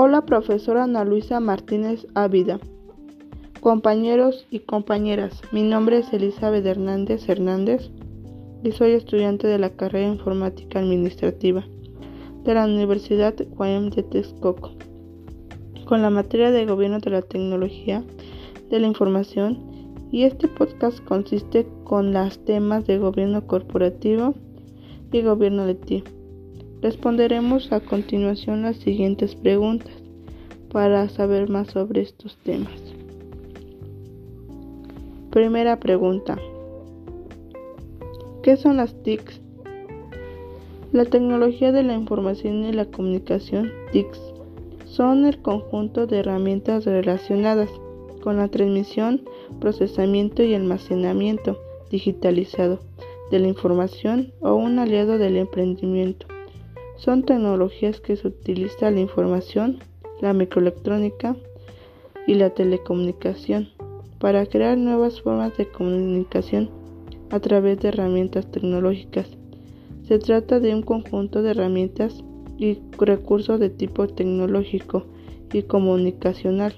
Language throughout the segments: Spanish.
Hola profesora Ana Luisa Martínez Ávida. Compañeros y compañeras, mi nombre es Elizabeth Hernández Hernández y soy estudiante de la carrera Informática Administrativa de la Universidad UAM de Texcoco, con la materia de Gobierno de la Tecnología de la Información y este podcast consiste con los temas de Gobierno Corporativo y Gobierno de TI. Responderemos a continuación las siguientes preguntas para saber más sobre estos temas. Primera pregunta. ¿Qué son las TICs? La tecnología de la información y la comunicación TICs son el conjunto de herramientas relacionadas con la transmisión, procesamiento y almacenamiento digitalizado de la información o un aliado del emprendimiento son tecnologías que se utiliza la información, la microelectrónica y la telecomunicación para crear nuevas formas de comunicación a través de herramientas tecnológicas. Se trata de un conjunto de herramientas y recursos de tipo tecnológico y comunicacional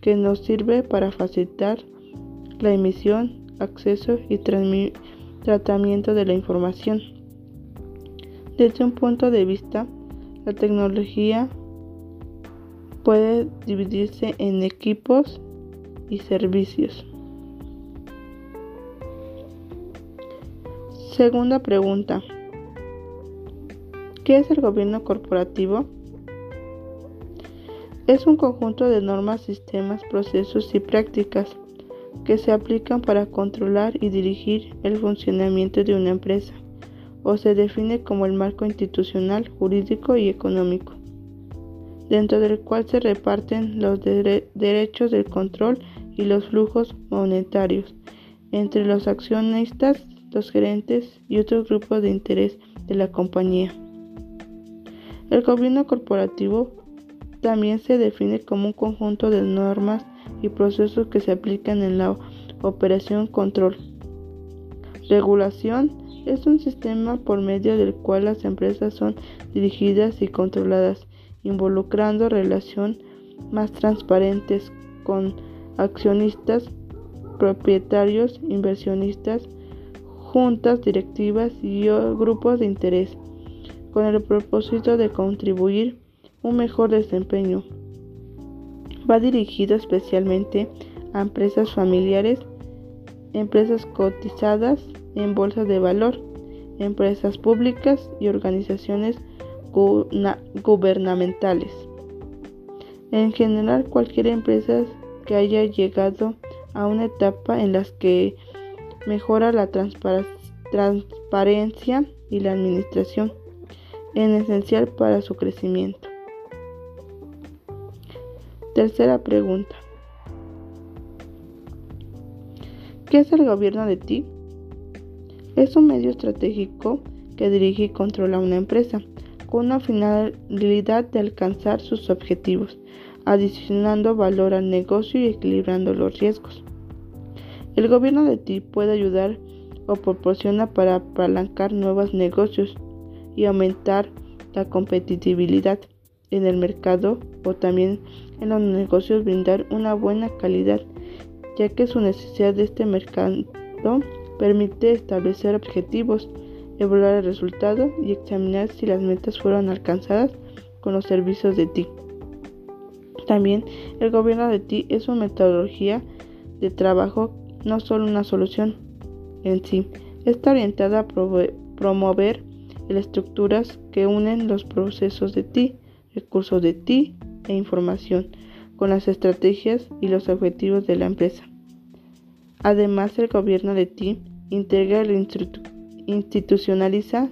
que nos sirve para facilitar la emisión, acceso y tratamiento de la información desde un punto de vista, la tecnología puede dividirse en equipos y servicios. Segunda pregunta. ¿Qué es el gobierno corporativo? Es un conjunto de normas, sistemas, procesos y prácticas que se aplican para controlar y dirigir el funcionamiento de una empresa o se define como el marco institucional, jurídico y económico, dentro del cual se reparten los derechos del control y los flujos monetarios entre los accionistas, los gerentes y otros grupos de interés de la compañía. El gobierno corporativo también se define como un conjunto de normas y procesos que se aplican en la operación control, regulación es un sistema por medio del cual las empresas son dirigidas y controladas, involucrando relaciones más transparentes con accionistas, propietarios, inversionistas, juntas directivas y grupos de interés, con el propósito de contribuir un mejor desempeño. Va dirigido especialmente a empresas familiares, empresas cotizadas en bolsas de valor, empresas públicas y organizaciones gubernamentales. En general, cualquier empresa que haya llegado a una etapa en la que mejora la transparencia y la administración, es esencial para su crecimiento. Tercera pregunta. ¿Qué es el gobierno de ti? Es un medio estratégico que dirige y controla una empresa con una finalidad de alcanzar sus objetivos, adicionando valor al negocio y equilibrando los riesgos. El gobierno de ti puede ayudar o proporciona para apalancar nuevos negocios y aumentar la competitividad en el mercado o también en los negocios brindar una buena calidad, ya que su necesidad de este mercado Permite establecer objetivos, evaluar el resultado y examinar si las metas fueron alcanzadas con los servicios de TI. También el gobierno de TI es una metodología de trabajo, no solo una solución en sí. Está orientada a promover las estructuras que unen los procesos de TI, recursos de TI e información con las estrategias y los objetivos de la empresa. Además, el gobierno de TI integra e institucionaliza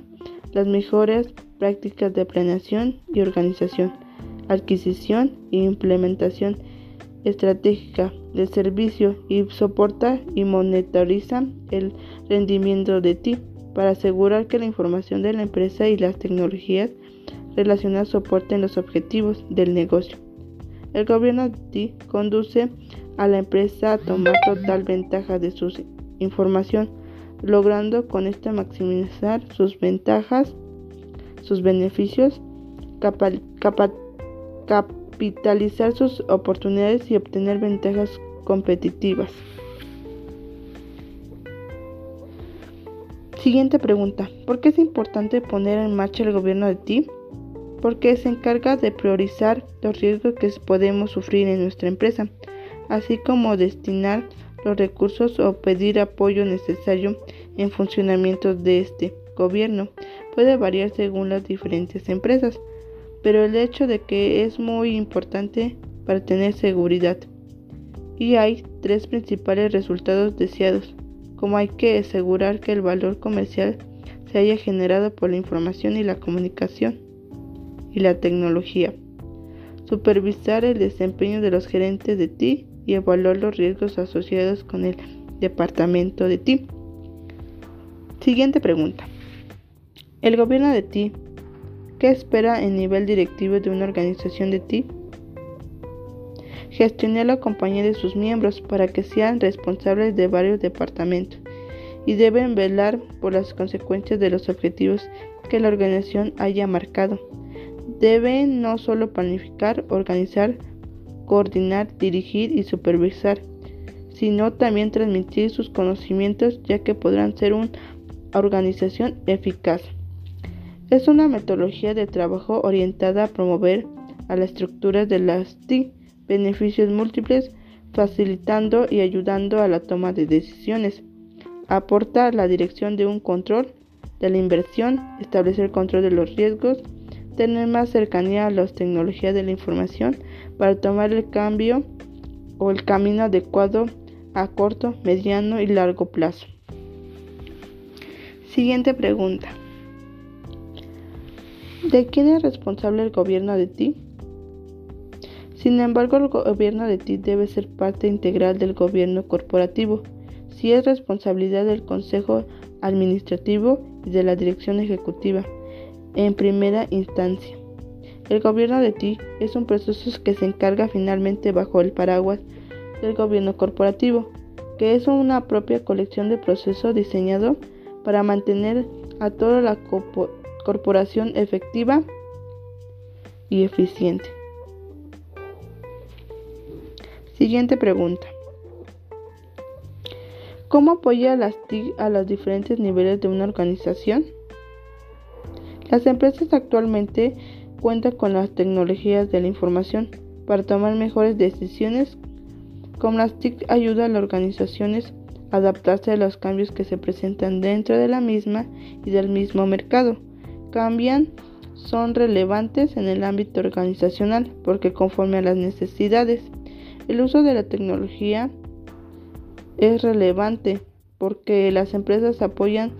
las mejores prácticas de planeación y organización, adquisición e implementación estratégica del servicio y soporta y monitoriza el rendimiento de TI para asegurar que la información de la empresa y las tecnologías relacionadas soporten los objetivos del negocio. El gobierno de TI conduce a la empresa a tomar total ventaja de su información logrando con esta maximizar sus ventajas, sus beneficios, capitalizar sus oportunidades y obtener ventajas competitivas. Siguiente pregunta. ¿Por qué es importante poner en marcha el gobierno de ti? Porque se encarga de priorizar los riesgos que podemos sufrir en nuestra empresa, así como destinar los recursos o pedir apoyo necesario en funcionamiento de este gobierno. Puede variar según las diferentes empresas, pero el hecho de que es muy importante para tener seguridad. Y hay tres principales resultados deseados como hay que asegurar que el valor comercial se haya generado por la información y la comunicación y la tecnología. Supervisar el desempeño de los gerentes de TI y evaluar los riesgos asociados con el departamento de TI. Siguiente pregunta. ¿El gobierno de TI qué espera en nivel directivo de una organización de TI? gestionar la compañía de sus miembros para que sean responsables de varios departamentos y deben velar por las consecuencias de los objetivos que la organización haya marcado. Deben no solo planificar, organizar, coordinar, dirigir y supervisar, sino también transmitir sus conocimientos ya que podrán ser una organización eficaz. Es una metodología de trabajo orientada a promover a las estructuras de las TIC beneficios múltiples, facilitando y ayudando a la toma de decisiones. Aporta la dirección de un control de la inversión, establecer control de los riesgos, tener más cercanía a las tecnologías de la información para tomar el cambio o el camino adecuado a corto, mediano y largo plazo. Siguiente pregunta. ¿De quién es responsable el gobierno de ti? Sin embargo, el gobierno de TI debe ser parte integral del gobierno corporativo, si es responsabilidad del Consejo Administrativo y de la Dirección Ejecutiva, en primera instancia. El gobierno de TI es un proceso que se encarga finalmente bajo el paraguas del gobierno corporativo, que es una propia colección de procesos diseñado para mantener a toda la corporación efectiva y eficiente. Siguiente pregunta. ¿Cómo apoya las TIC a los diferentes niveles de una organización? Las empresas actualmente cuentan con las tecnologías de la información para tomar mejores decisiones. Como las TIC ayuda a las organizaciones a adaptarse a los cambios que se presentan dentro de la misma y del mismo mercado. Cambian son relevantes en el ámbito organizacional porque conforme a las necesidades el uso de la tecnología es relevante porque las empresas apoyan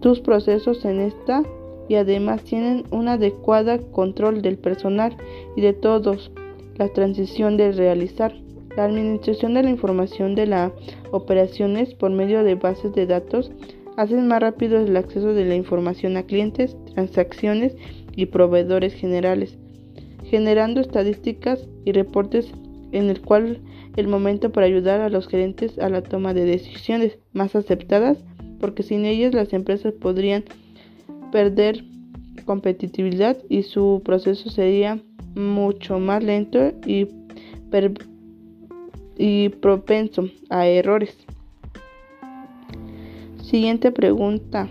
tus procesos en esta y además tienen un adecuado control del personal y de todos la transición de realizar. La administración de la información de las operaciones por medio de bases de datos hacen más rápido el acceso de la información a clientes, transacciones y proveedores generales, generando estadísticas y reportes en el cual el momento para ayudar a los gerentes a la toma de decisiones más aceptadas, porque sin ellas las empresas podrían perder competitividad y su proceso sería mucho más lento y, propenso a errores. Siguiente pregunta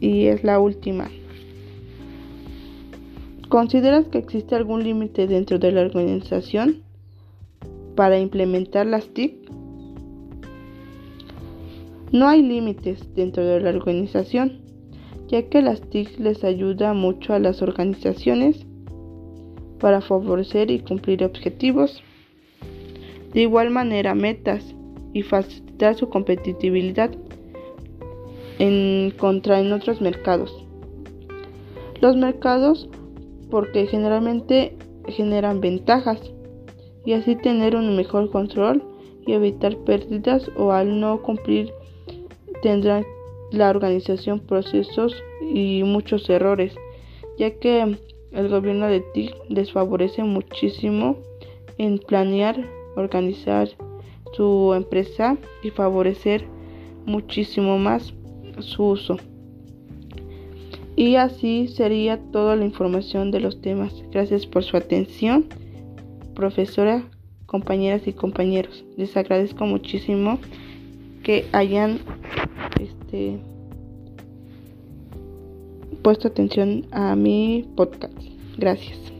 y es la última. ¿Consideras que existe algún límite dentro de la organización para implementar las TIC? No hay límites dentro de la organización, ya que las TIC les ayuda mucho a las organizaciones para favorecer y cumplir objetivos. De igual manera, metas y facilitar su competitividad en contra en otros mercados. Los mercados porque generalmente generan ventajas y así tener un mejor control y evitar pérdidas o al no cumplir tendrá la organización procesos y muchos errores ya que el gobierno de TIC les favorece muchísimo en planear, organizar su empresa y favorecer muchísimo más su uso. Y así sería toda la información de los temas. Gracias por su atención, profesora, compañeras y compañeros. Les agradezco muchísimo que hayan este, puesto atención a mi podcast. Gracias.